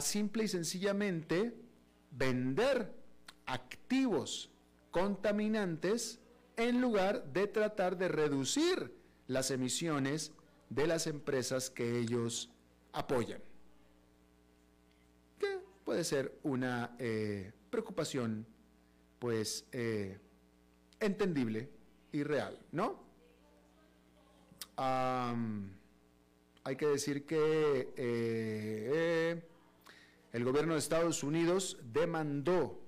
simple y sencillamente vender activos contaminantes en lugar de tratar de reducir las emisiones de las empresas que ellos apoyan. Que puede ser una eh, preocupación, pues, eh, entendible y real, ¿no? hay que decir que eh, el gobierno de Estados Unidos demandó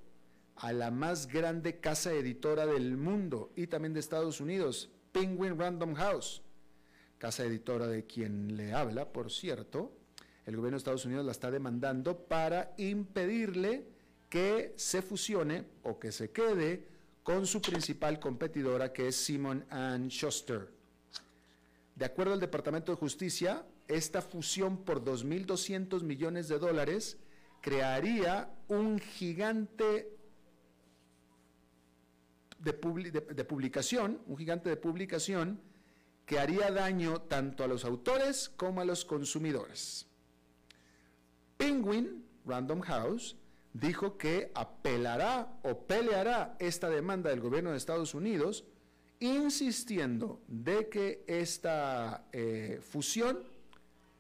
a la más grande casa editora del mundo y también de Estados Unidos, Penguin Random House, casa editora de quien le habla, por cierto. El gobierno de Estados Unidos la está demandando para impedirle que se fusione o que se quede con su principal competidora que es Simon Schuster. De acuerdo al Departamento de Justicia, esta fusión por 2.200 millones de dólares crearía un gigante de, publicación, un gigante de publicación que haría daño tanto a los autores como a los consumidores. Penguin Random House dijo que apelará o peleará esta demanda del gobierno de Estados Unidos, insistiendo de que esta eh, fusión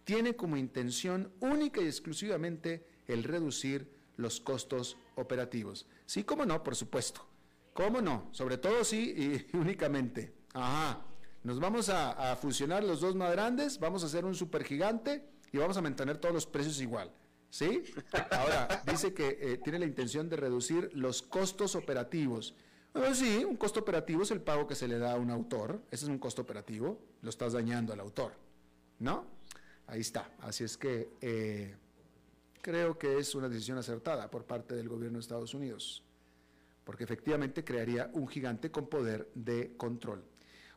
tiene como intención única y exclusivamente el reducir los costos operativos. Sí, cómo no, por supuesto. ¿Cómo no? Sobre todo sí y, únicamente. Ajá. Nos vamos a, fusionar los dos más grandes, vamos a hacer un supergigante y vamos a mantener todos los precios igual. ¿Sí? Ahora, dice que eh, tiene la intención de reducir los costos operativos. Bueno, sí, un costo operativo es el pago que se le da a un autor. Ese es un costo operativo. Lo estás dañando al autor. ¿No? Ahí está. Así es que eh, creo que es una decisión acertada por parte del gobierno de Estados Unidos, porque efectivamente crearía un gigante con poder de control.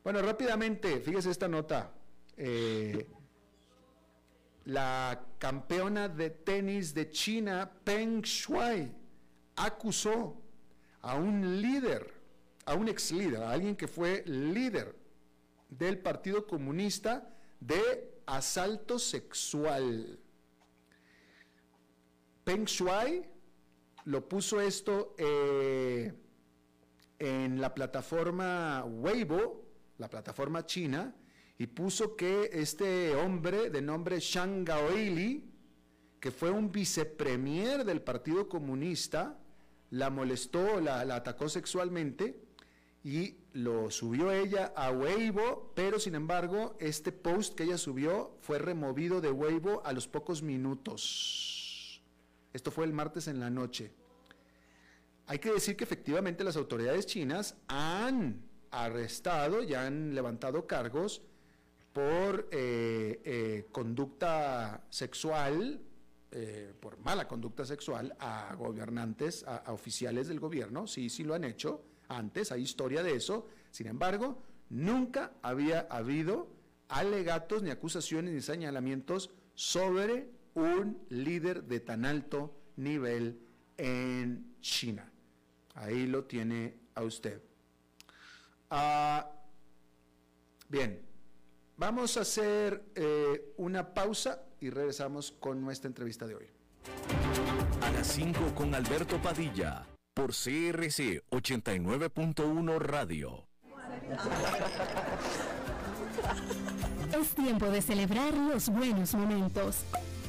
Bueno, rápidamente, fíjese esta nota. Eh, la campeona de tenis de China, Peng Shuai, acusó a un líder, a un ex líder, a alguien que fue líder del Partido Comunista de asalto sexual. Peng Shuai lo puso esto eh, en la plataforma Weibo, la plataforma china, y puso que este hombre de nombre Shang Gaoili, que fue un vicepremier del Partido Comunista, la molestó, la atacó sexualmente y lo subió ella a Weibo, pero sin embargo, este post que ella subió fue removido de Weibo a los pocos minutos. Esto fue el martes en la noche. Hay que decir que efectivamente las autoridades chinas han arrestado y han levantado cargos por eh, eh, conducta sexual, eh, por mala conducta sexual a gobernantes, a, a oficiales del gobierno, sí, sí lo han hecho antes, hay historia de eso, sin embargo, nunca había habido alegatos, ni acusaciones, ni señalamientos sobre un líder de tan alto nivel en China. Ahí lo tiene a usted. Ah, bien, vamos a hacer eh, una pausa y regresamos con nuestra entrevista de hoy. A las 5 con Alberto Padilla por CRC 89.1 Radio. Es tiempo de celebrar los buenos momentos.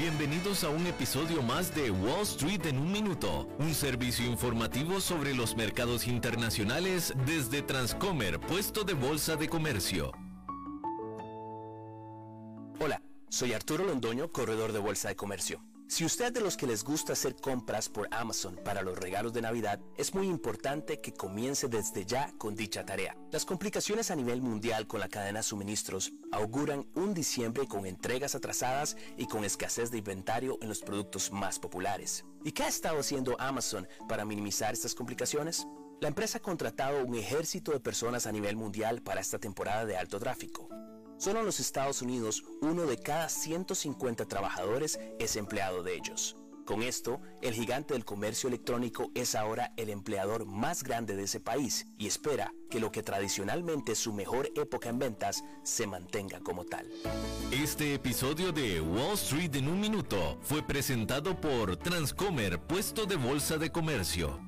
Bienvenidos a un episodio más de Wall Street en un minuto, un servicio informativo sobre los mercados internacionales desde Transcomer, puesto de bolsa de comercio. Hola, soy Arturo Londoño, corredor de bolsa de comercio. Si usted de los que les gusta hacer compras por Amazon para los regalos de Navidad, es muy importante que comience desde ya con dicha tarea. Las complicaciones a nivel mundial con la cadena de suministros auguran un diciembre con entregas atrasadas y con escasez de inventario en los productos más populares. ¿Y qué ha estado haciendo Amazon para minimizar estas complicaciones? La empresa ha contratado un ejército de personas a nivel mundial para esta temporada de alto tráfico. Solo en los Estados Unidos, uno de cada 150 trabajadores es empleado de ellos. Con esto, el gigante del comercio electrónico es ahora el empleador más grande de ese país y espera que lo que tradicionalmente es su mejor época en ventas se mantenga como tal. Este episodio de Wall Street en un minuto fue presentado por Transcomer, puesto de bolsa de comercio.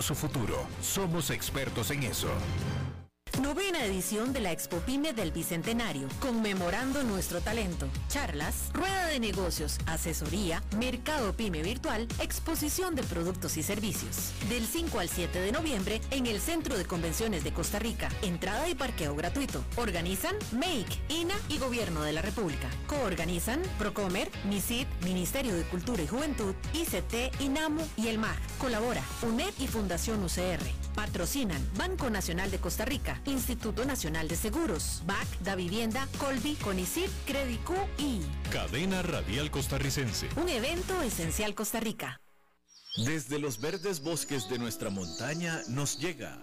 su futuro. Somos expertos en eso. Novena edición de la Expo Pyme del Bicentenario, conmemorando nuestro talento. Charlas, rueda de negocios, asesoría, mercado Pyme virtual, exposición de productos y servicios. Del 5 al 7 de noviembre en el Centro de Convenciones de Costa Rica. Entrada y parqueo gratuito. Organizan Make, INA y Gobierno de la República. Coorganizan Procomer, MISID, Ministerio de Cultura y Juventud, ICT, INAMU y el MAG. Colabora UNED y Fundación UCR. Patrocinan Banco Nacional de Costa Rica, Instituto Nacional de Seguros, BAC, Da Vivienda, Colby, Conicip, Credicu y Cadena Radial Costarricense. un evento esencial Costa Rica. Desde los verdes bosques de nuestra montaña nos llega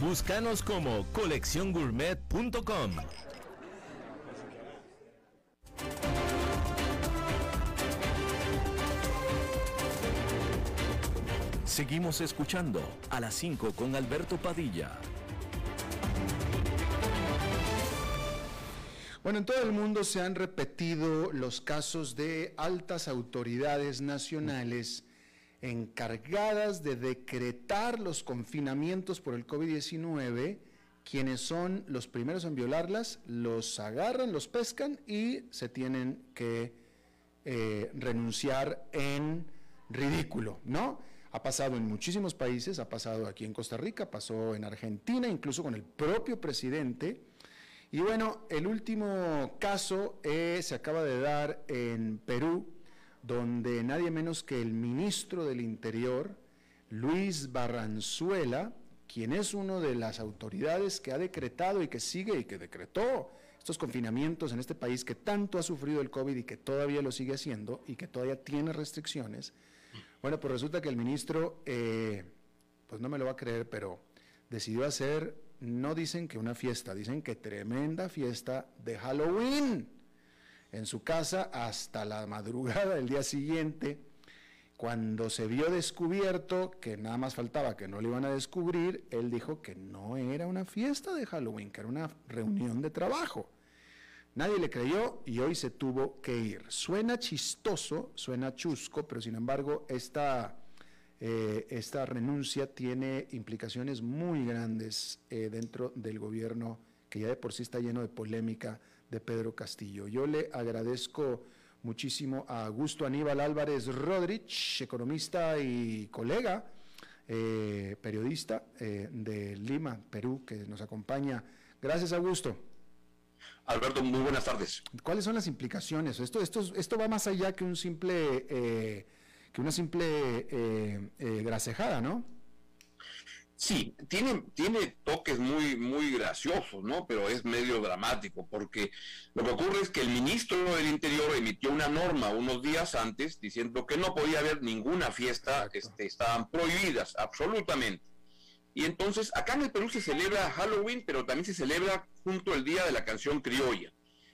Búscanos como colecciongourmet.com. Seguimos escuchando a las 5 con Alberto Padilla. Bueno, en todo el mundo se han repetido los casos de altas autoridades nacionales encargadas de decretar los confinamientos por el COVID-19, quienes son los primeros en violarlas, los agarran, los pescan y se tienen que eh, renunciar en ridículo, ¿no? Ha pasado en muchísimos países, ha pasado aquí en Costa Rica, pasó en Argentina, incluso con el propio presidente. Y bueno, el último caso eh, se acaba de dar en Perú, donde nadie menos que el ministro del Interior, Luis Barranzuela, quien es uno de las autoridades que ha decretado y que sigue y que decretó estos confinamientos en este país que tanto ha sufrido el COVID y que todavía lo sigue haciendo y que todavía tiene restricciones. Bueno, pues resulta que el ministro, eh, pues no me lo va a creer, pero decidió hacer, no dicen que una fiesta, dicen que tremenda fiesta de Halloween en su casa hasta la madrugada del día siguiente. Cuando se vio descubierto, que nada más faltaba que no le iban a descubrir, él dijo que no era una fiesta de Halloween, que era una reunión de trabajo. Nadie le creyó y hoy se tuvo que ir. Suena chistoso, suena chusco, pero sin embargo esta, eh, esta renuncia tiene implicaciones muy grandes eh, dentro del gobierno que ya de por sí está lleno de polémica de Pedro Castillo. Yo le agradezco muchísimo a Augusto Aníbal Álvarez Rodríguez, economista y colega, eh, periodista de Lima, Perú, que nos acompaña. Gracias, Augusto. Alberto, muy buenas tardes. ¿Cuáles son las implicaciones? Esto, esto, esto va más allá que un simple, eh, que una simple eh, eh, grasejada, ¿no? Sí, tiene, tiene toques muy, muy graciosos, ¿no? Pero es medio dramático, porque lo que ocurre es que el ministro del Interior emitió una norma unos días antes diciendo que no podía haber ninguna fiesta, este, estaban prohibidas, absolutamente. Y entonces, acá en el Perú se celebra Halloween, pero también se celebra junto el Día de la Canción Criolla.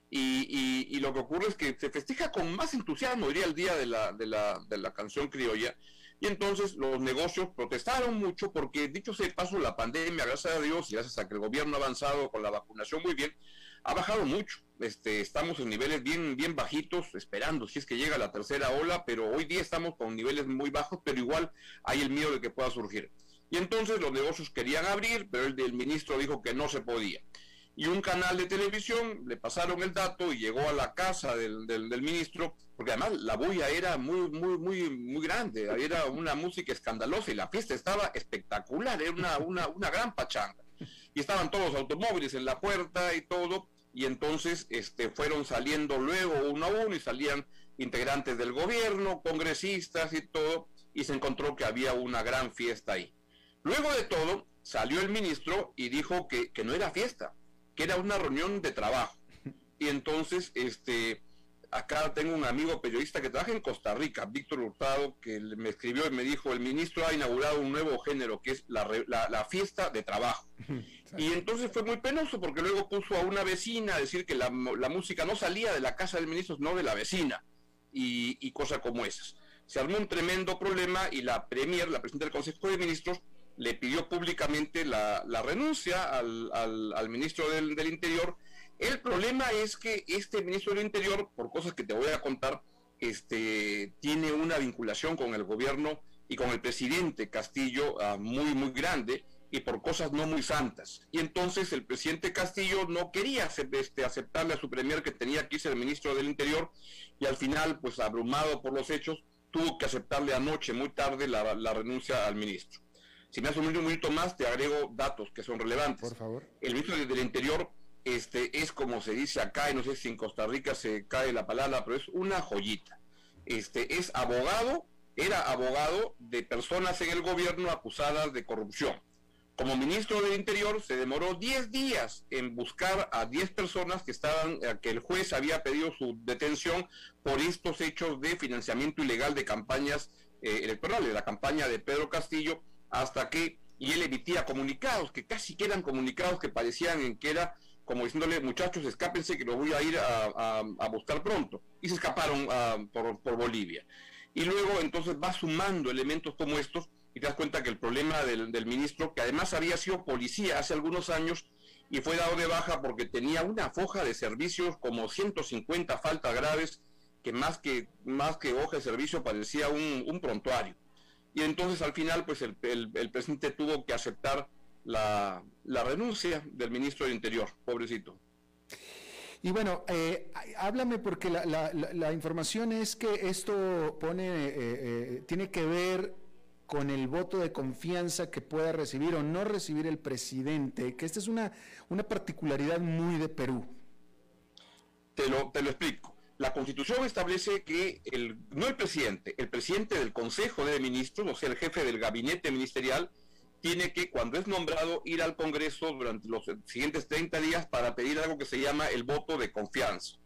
Y, lo que ocurre es que se festeja con más entusiasmo, diría el Día de la, de la, de la Canción Criolla. Y entonces los negocios protestaron mucho porque, dicho sea de paso, la pandemia, gracias a Dios y gracias a que el gobierno ha avanzado con la vacunación muy bien, ha bajado mucho. Este, estamos en niveles bien, bien bajitos, esperando si es que llega la tercera ola, pero hoy día estamos con niveles muy bajos, pero igual hay el miedo de que pueda surgir. Y entonces los negocios querían abrir, pero el ministro dijo que no se podía. Y un canal de televisión le pasaron el dato y llegó a la casa del, del, ministro, porque además la bulla era muy, muy, muy, muy grande, era una música escandalosa y la fiesta estaba espectacular, era una, una, una gran pachanga. Y estaban todos los automóviles en la puerta y todo, y entonces este, fueron saliendo luego uno a uno y salían integrantes del gobierno, congresistas y todo, y se encontró que había una gran fiesta ahí. Luego de todo, salió el ministro y dijo que, no era fiesta, que era una reunión de trabajo. Y entonces, este, acá tengo un amigo periodista que trabaja en Costa Rica, Víctor Hurtado, que me escribió y me dijo, el ministro ha inaugurado un nuevo género, que es la, la, fiesta de trabajo. Y entonces fue muy penoso porque luego puso a una vecina a decir que la, música no salía de la casa del ministro, sino de la vecina, y, y cosas como esas. Se armó un tremendo problema y la Premier, la presidenta del Consejo de Ministros, le pidió públicamente la, renuncia al, al, ministro del, del, Interior. El problema es que este ministro del Interior, por cosas que te voy a contar, este, tiene una vinculación con el gobierno y con el presidente Castillo ah, muy, muy grande y por cosas no muy santas. Y entonces el presidente Castillo no quería este, aceptarle a su premier que tenía que ser el ministro del Interior y al final, pues abrumado por los hechos, tuvo que aceptarle anoche, muy tarde, la, la renuncia al ministro. Si me hace un minuto más, te agrego datos que son relevantes. Por favor. El ministro del Interior este, es como se dice acá, y no sé si en Costa Rica se cae la palabra, pero es una joyita. Este, es abogado, era abogado de personas en el gobierno acusadas de corrupción. Como ministro del Interior se demoró 10 días en buscar a 10 personas que estaban, que el juez había pedido su detención por estos hechos de financiamiento ilegal de campañas eh, electorales, la campaña de Pedro Castillo hasta que, y él emitía comunicados, que casi que eran comunicados que parecían en que era como diciéndole, muchachos, escápense que los voy a ir a, buscar pronto. Y se escaparon ah, por, Bolivia. Y luego entonces va sumando elementos como estos y te das cuenta que el problema del, del, ministro, que además había sido policía hace algunos años y fue dado de baja porque tenía una foja de servicios como 150 faltas graves, que más que, más que hoja de servicio parecía un, un prontuario y entonces al final pues el, presidente tuvo que aceptar la, renuncia del ministro del Interior, pobrecito. Y bueno, eh, háblame porque la, información es que esto pone, eh, eh, tiene que ver con el voto de confianza que pueda recibir o no recibir el presidente, que esta es una, una particularidad muy de Perú. Te lo, te lo explico. La Constitución establece que el, no el presidente, el presidente del Consejo de Ministros, o sea, el jefe del gabinete ministerial, tiene que, cuando es nombrado, ir al Congreso durante los siguientes 30 días para pedir algo que se llama el voto de confianza.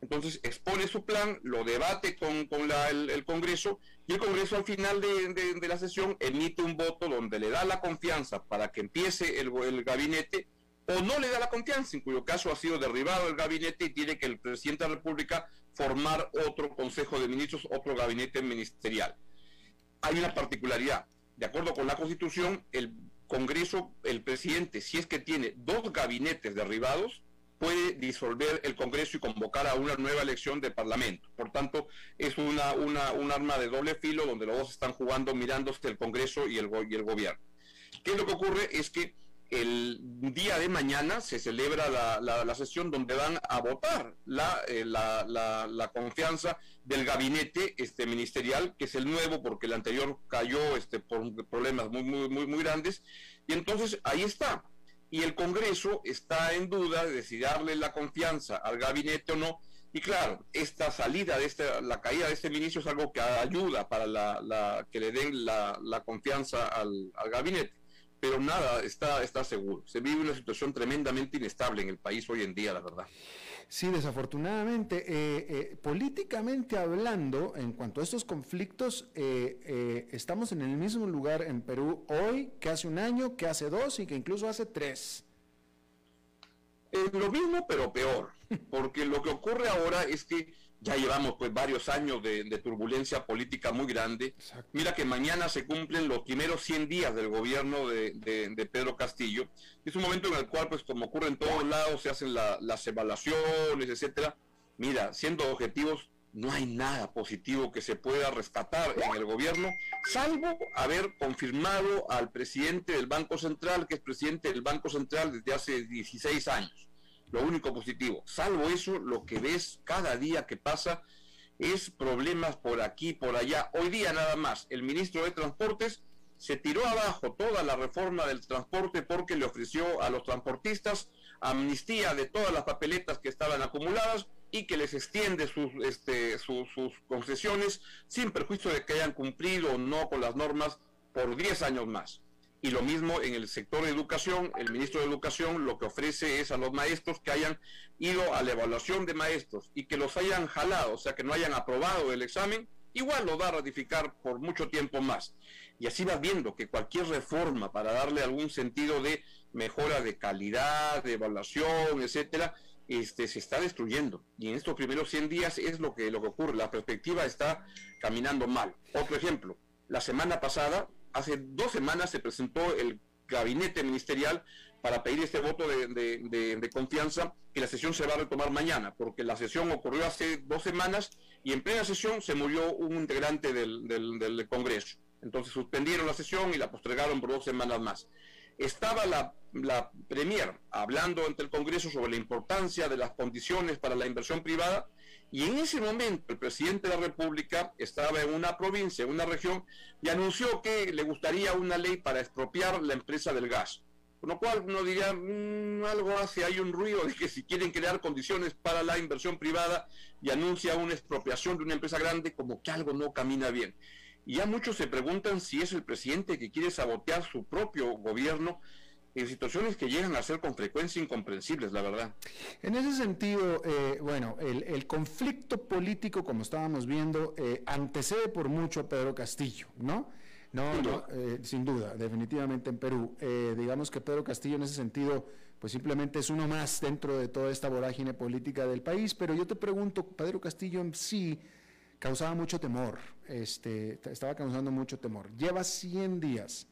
Entonces expone su plan, lo debate con, el, Congreso y el Congreso al final de, la sesión emite un voto donde le da la confianza para que empiece el, el gabinete o no le da la confianza, en cuyo caso ha sido derribado el gabinete y tiene que el presidente de la República formar otro Consejo de Ministros, otro gabinete ministerial. Hay una particularidad. De acuerdo con la Constitución, el Congreso, el presidente, si es que tiene dos gabinetes derribados, puede disolver el Congreso y convocar a una nueva elección de Parlamento. Por tanto, es una, una, un arma de doble filo donde los dos están jugando mirándose el Congreso y el, y el gobierno. ¿Qué es lo que ocurre? Es que el día de mañana se celebra la, sesión donde van a votar eh, la, la, confianza del gabinete este, ministerial, que es el nuevo, porque el anterior cayó este, por problemas muy, muy, muy, muy grandes. Y entonces ahí está. Y el Congreso está en duda de si darle la confianza al gabinete o no. Y claro, esta salida de este, la caída de este ministro es algo que ayuda para la, que le den la, confianza al gabinete pero nada está, está seguro. Se vive una situación tremendamente inestable en el país hoy en día, la verdad. Sí, desafortunadamente, eh, eh, políticamente hablando, en cuanto a estos conflictos, eh, estamos en el mismo lugar en Perú hoy que hace un año, que hace dos y que incluso hace tres. lo mismo, pero peor, porque lo que ocurre ahora es que ya llevamos pues varios años de, turbulencia política muy grande. Mira que mañana se cumplen los primeros 100 días del gobierno de, Pedro Castillo. Es un momento en el cual, pues como ocurre en todos lados, se hacen las evaluaciones, etcétera. Mira, siendo objetivos, no hay nada positivo que se pueda rescatar en el gobierno, salvo haber confirmado al presidente del Banco Central, que es presidente del Banco Central desde hace 16 años lo único positivo. Salvo eso, lo que ves cada día que pasa es problemas por aquí, por allá. Hoy día nada más, el ministro de Transportes se tiró abajo toda la reforma del transporte porque le ofreció a los transportistas amnistía de todas las papeletas que estaban acumuladas y que les extiende sus, este, sus, concesiones sin perjuicio de que hayan cumplido o no con las normas por 10 años más. Y lo mismo en el sector de educación, el ministro de Educación lo que ofrece es a los maestros que hayan ido a la evaluación de maestros y que los hayan jalado, o sea, que no hayan aprobado el examen, igual lo va a ratificar por mucho tiempo más. Y así vas viendo que cualquier reforma para darle algún sentido de mejora de calidad, de evaluación, etcétera, este, se está destruyendo. Y en estos primeros 100 días es lo que, lo que ocurre. La perspectiva está caminando mal. Otro ejemplo, la semana pasada hace dos semanas se presentó el gabinete ministerial para pedir este voto de, confianza que la sesión se va a retomar mañana, porque la sesión ocurrió hace dos semanas y en plena sesión se murió un integrante del, Congreso. Entonces suspendieron la sesión y la postergaron por dos semanas más. Estaba la, la Premier hablando ante el Congreso sobre la importancia de las condiciones para la inversión privada y en ese momento el presidente de la República estaba en una provincia, en una región, y anunció que le gustaría una ley para expropiar la empresa del gas. Con lo cual uno diría, mm, algo hace, hay un ruido de que si quieren crear condiciones para la inversión privada y anuncia una expropiación de una empresa grande, como que algo no camina bien. Y ya muchos se preguntan si es el presidente que quiere sabotear su propio gobierno en situaciones que llegan a ser con frecuencia incomprensibles, la verdad. En ese sentido, eh, bueno, el, conflicto político, como estábamos viendo, eh, antecede por mucho a Pedro Castillo, ¿no? No, sin duda, eh, sin duda definitivamente en Perú. digamos que Pedro Castillo en ese sentido, pues simplemente es uno más dentro de toda esta vorágine política del país, pero yo te pregunto, Pedro Castillo en sí causaba mucho temor, este, estaba causando mucho temor. Lleva 100 días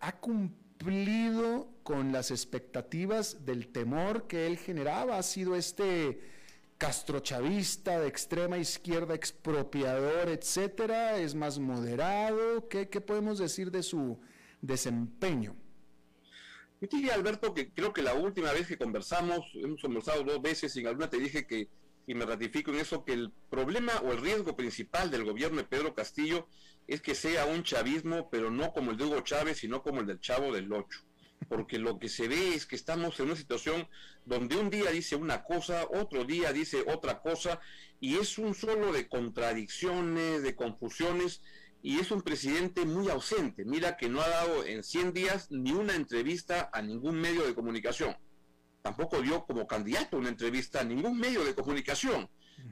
ha cumplido con las expectativas del temor que él generaba, ha sido este castrochavista de extrema izquierda, expropiador, etcétera, es más moderado, ¿qué, podemos decir de su desempeño? Yo te Alberto, que creo que la última vez que conversamos, hemos conversado dos veces y en alguna te dije que, y me ratifico en eso, que el problema o el riesgo principal del gobierno de Pedro Castillo es que sea un chavismo, pero no como el de Hugo Chávez, sino como el del Chavo del Ocho. Porque lo que se ve es que estamos en una situación donde un día dice una cosa, otro día dice otra cosa, y es un solo de contradicciones, de confusiones, y es un presidente muy ausente. Mira que no ha dado en 100 días ni una entrevista a ningún medio de comunicación. Tampoco dio como candidato una entrevista a ningún medio de comunicación.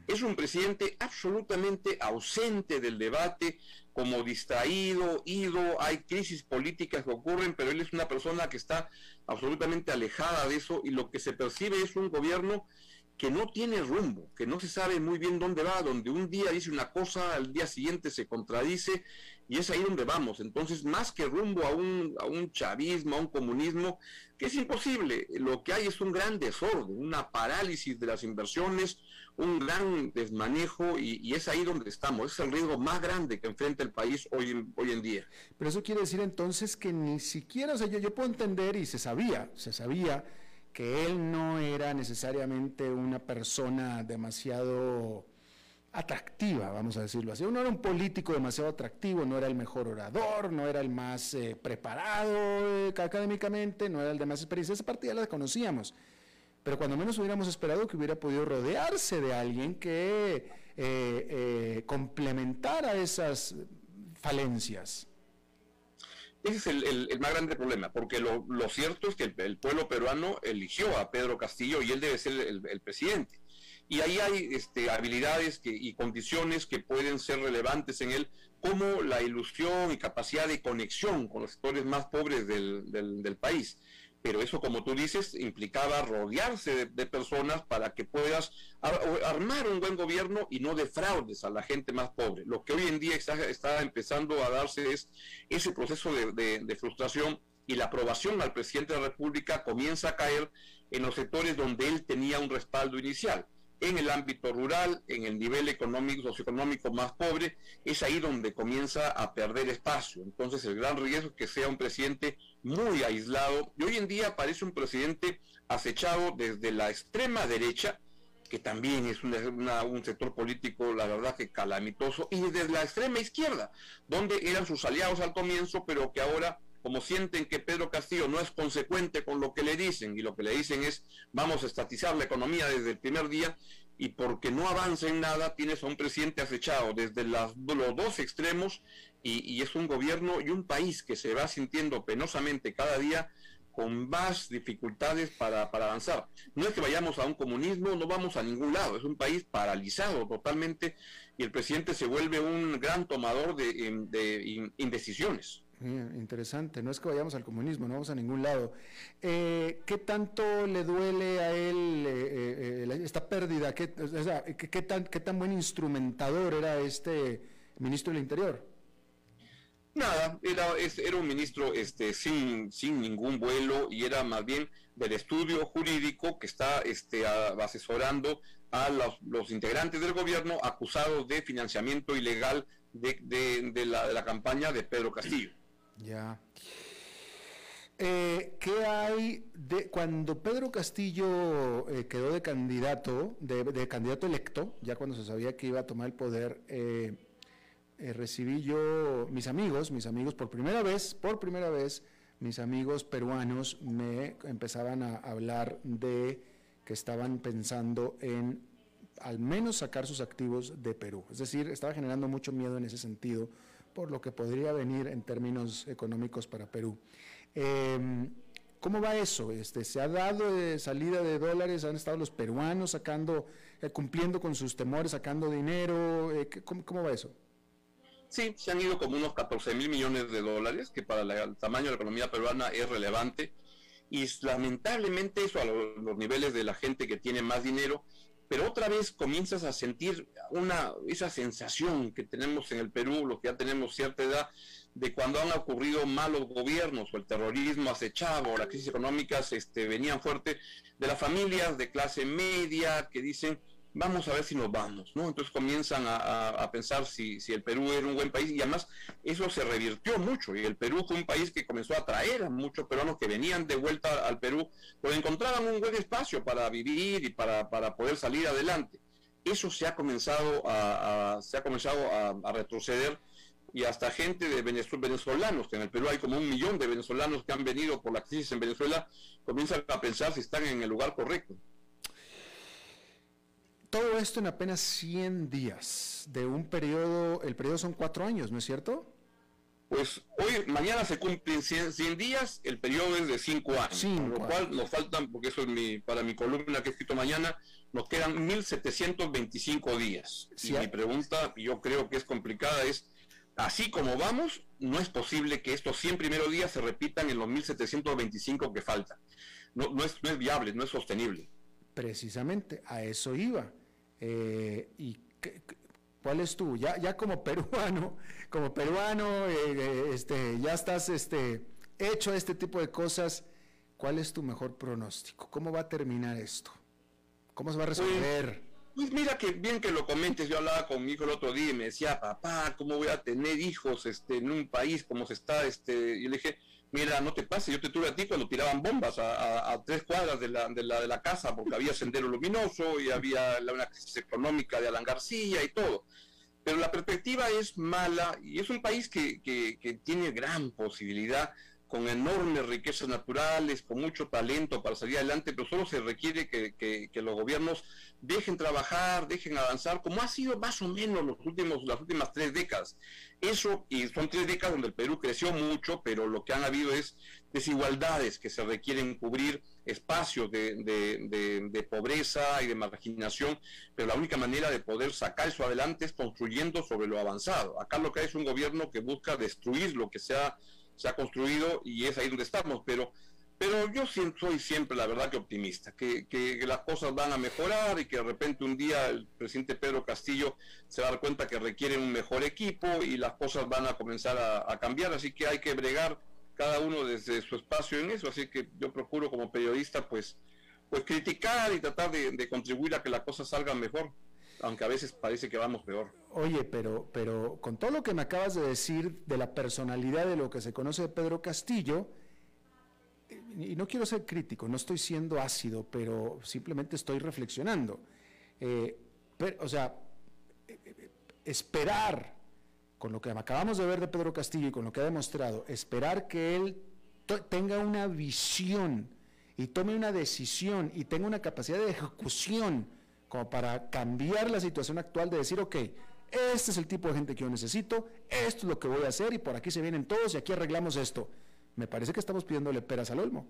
Es un presidente absolutamente ausente del debate, como distraído, ido, hay crisis políticas que ocurren, pero él es una persona que está absolutamente alejada de eso y lo que se percibe es un gobierno que no tiene rumbo, que no se sabe muy bien dónde va, donde un día dice una cosa, al día siguiente se contradice, y es ahí donde vamos. Entonces, más que rumbo a un, a un chavismo, a un comunismo, que es imposible, lo que hay es un gran desorden, una parálisis de las inversiones, un gran desmanejo, y, es ahí donde estamos. Es el riesgo más grande que enfrenta el país hoy hoy en día. Pero eso quiere decir entonces que ni siquiera, o sea, yo, yo puedo entender, y se sabía, se sabía, que él no era necesariamente una persona demasiado atractiva, vamos a decirlo así. No era un político demasiado atractivo, no era el mejor orador, no era el más eh, preparado eh, académicamente, no era el de más experiencia. Esa parte ya la conocíamos. Pero cuando menos hubiéramos esperado que hubiera podido rodearse de alguien que eh, complementara esas falencias. Ese es el, más grande problema, porque lo, cierto es que el, pueblo peruano eligió a Pedro Castillo y él debe ser el, presidente. Y ahí hay este, habilidades y condiciones que pueden ser relevantes en él, como la ilusión y capacidad de conexión con los sectores más pobres del país pero eso, como tú dices, implicaba rodearse de, personas para que puedas armar un buen gobierno y no defraudes a la gente más pobre. Lo que hoy en día está, empezando a darse es ese proceso de frustración y la aprobación al presidente de la República comienza a caer en los sectores donde él tenía un respaldo inicial en el ámbito rural, en el nivel económico, socioeconómico más pobre, es ahí donde comienza a perder espacio. Entonces el gran riesgo es que sea un presidente muy aislado y hoy en día parece un presidente acechado desde la extrema derecha, que también es un sector político, la verdad que calamitoso, y desde la extrema izquierda, donde eran sus aliados al comienzo, pero que ahora como sienten que Pedro Castillo no es consecuente con lo que le dicen y lo que le dicen es vamos a estatizar la economía desde el primer día y porque no avanza en nada tienes a un presidente acechado desde los dos extremos y, es un gobierno y un país que se va sintiendo penosamente cada día con más dificultades para, avanzar. No es que vayamos a un comunismo, no vamos a ningún lado, es un país paralizado totalmente y el presidente se vuelve un gran tomador de indecisiones interesante, no es que vayamos al comunismo, no vamos a ningún lado. Eh, ¿Qué tanto le duele a él eh, eh, esta pérdida? ¿Qué, ¿qué, tan, ¿Qué tan buen instrumentador era este ministro del Interior? Nada, era, un ministro este, sin, ningún vuelo y era más bien del estudio jurídico que está este, asesorando a los, integrantes del gobierno acusados de financiamiento ilegal de la campaña de Pedro Castillo. Ya. Eh, ¿Qué hay de cuando Pedro Castillo eh, quedó de candidato, de, candidato electo, ya cuando se sabía que iba a tomar el poder, eh, recibí yo mis amigos, mis amigos por primera vez, por primera vez, mis amigos peruanos me empezaban a hablar de que estaban pensando en al menos sacar sus activos de Perú. Es decir, estaba generando mucho miedo en ese sentido por lo que podría venir en términos económicos para Perú. Em, ¿Cómo va eso? Este, ¿Se ha dado de salida de dólares? ¿Han estado los peruanos sacando, eh, cumpliendo con sus temores, sacando dinero? Eh, ¿cómo, va eso? Sí, se han ido como unos 14 mil millones de dólares, que para el tamaño de la economía peruana es relevante. Y lamentablemente eso a los niveles de la gente que tiene más dinero pero otra vez comienzas a sentir una, esa sensación que tenemos en el Perú, los que ya tenemos cierta edad, de cuando han ocurrido malos gobiernos o el terrorismo acechado o las crisis económicas este, venían fuerte, de las familias de clase media que dicen, vamos a ver si nos vamos, ¿no? Entonces comienzan a, pensar si, el Perú era un buen país y además eso se revirtió mucho y el Perú fue un país que comenzó a atraer a muchos peruanos que venían de vuelta al Perú, pues encontraban un buen espacio para vivir y para, para poder salir adelante. Eso se ha comenzado a, se ha comenzado a, retroceder y hasta gente de venezolanos, que en el Perú hay como un millón de venezolanos que han venido por la crisis en Venezuela, comienzan a pensar si están en el lugar correcto. Todo esto en apenas 100 días de un periodo, el periodo son cuatro años, ¿no es cierto? Pues hoy, mañana se cumplen 100, días, el periodo es de 5 años, con lo cual nos faltan, porque eso es mi, para mi columna que he escrito mañana, nos quedan 1.725 días. y mi pregunta, yo creo que es complicada, es, así como vamos, no es posible que estos 100 primeros días se repitan en los 1.725 que faltan. No, no, es, no es viable, no es sostenible. Precisamente, a eso iba. Eh, ¿Y cuál es tú? Ya, ya como peruano, como peruano, eh, eh, este, ya estás este, hecho este tipo de cosas. ¿Cuál es tu mejor pronóstico? ¿Cómo va a terminar esto? ¿Cómo se va a pues, resolver? Pues, mira que bien que lo comentes. Yo hablaba con mi hijo el otro día y me decía, papá, ¿cómo voy a tener hijos este, en un país como se está? Este? Y le dije, mira, no te pases, yo te tuve a ti cuando tiraban bombas a, tres cuadras de la, de, la, la casa porque había sendero luminoso y había una crisis económica de Alan García y todo. Pero la perspectiva es mala y es un país que, que, que tiene gran posibilidad con enormes riquezas naturales, con mucho talento para salir adelante, pero solo se requiere que, los gobiernos dejen trabajar, dejen avanzar, como ha sido más o menos los últimos, las últimas tres décadas. Eso, y son tres décadas donde el Perú creció mucho, pero lo que han habido es desigualdades que se requieren cubrir, espacios de, de pobreza y de marginación, pero la única manera de poder sacar eso adelante es construyendo sobre lo avanzado. Acá lo que hay es un gobierno que busca destruir lo que sea se ha construido y es ahí donde estamos, pero, pero yo soy siempre, la verdad, que optimista, que, que, las cosas van a mejorar y que de repente un día el presidente Pedro Castillo se va a dar cuenta que requiere un mejor equipo y las cosas van a comenzar a, cambiar, así que hay que bregar cada uno desde su espacio en eso, así que yo procuro como periodista pues, pues criticar y tratar de, de contribuir a que las cosas salgan mejor aunque a veces parece que vamos peor. Oye, pero, pero con todo lo que me acabas de decir de la personalidad de lo que se conoce de Pedro Castillo, y no quiero ser crítico, no estoy siendo ácido, pero simplemente estoy reflexionando. Eh, o sea, esperar, con lo que acabamos de ver de Pedro Castillo y con lo que ha demostrado, esperar que él tenga una visión y tome una decisión y tenga una capacidad de ejecución como para cambiar la situación actual de decir, ok, este es el tipo de gente que yo necesito, esto es lo que voy a hacer y por aquí se vienen todos y aquí arreglamos esto. Me parece que estamos pidiéndole peras al olmo.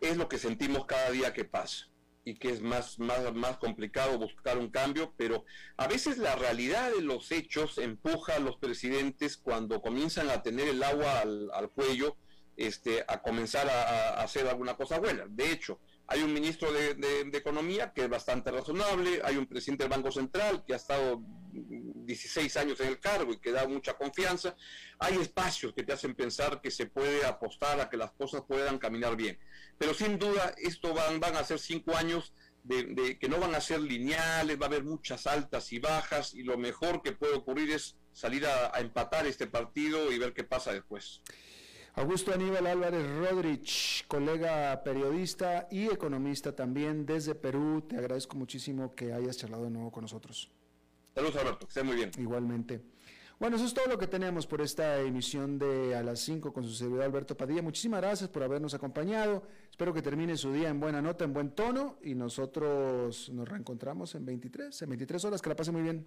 Es lo que sentimos cada día que pasa y que es más, más, más complicado buscar un cambio, pero a veces la realidad de los hechos empuja a los presidentes cuando comienzan a tener el agua al, cuello este, a comenzar a hacer alguna cosa buena. De hecho, hay un ministro de, Economía que es bastante razonable, hay un presidente del Banco Central que ha estado 16 años en el cargo y que da mucha confianza, hay espacios que te hacen pensar que se puede apostar a que las cosas puedan caminar bien. Pero sin duda, esto van, van a ser cinco años de, que no van a ser lineales, va a haber muchas altas y bajas y lo mejor que puede ocurrir es salir a empatar este partido y ver qué pasa después. Augusto Aníbal Álvarez Rodríguez, colega periodista y economista también desde Perú, te agradezco muchísimo que hayas charlado de nuevo con nosotros. Saludos Alberto, que esté muy bien. Igualmente. Bueno, eso es todo lo que tenemos por esta emisión de A las 5 con su servidor Alberto Padilla. Muchísimas gracias por habernos acompañado. Espero que termine su día en buena nota, en buen tono y nosotros nos reencontramos en 23, en 23 horas. Que la pase muy bien.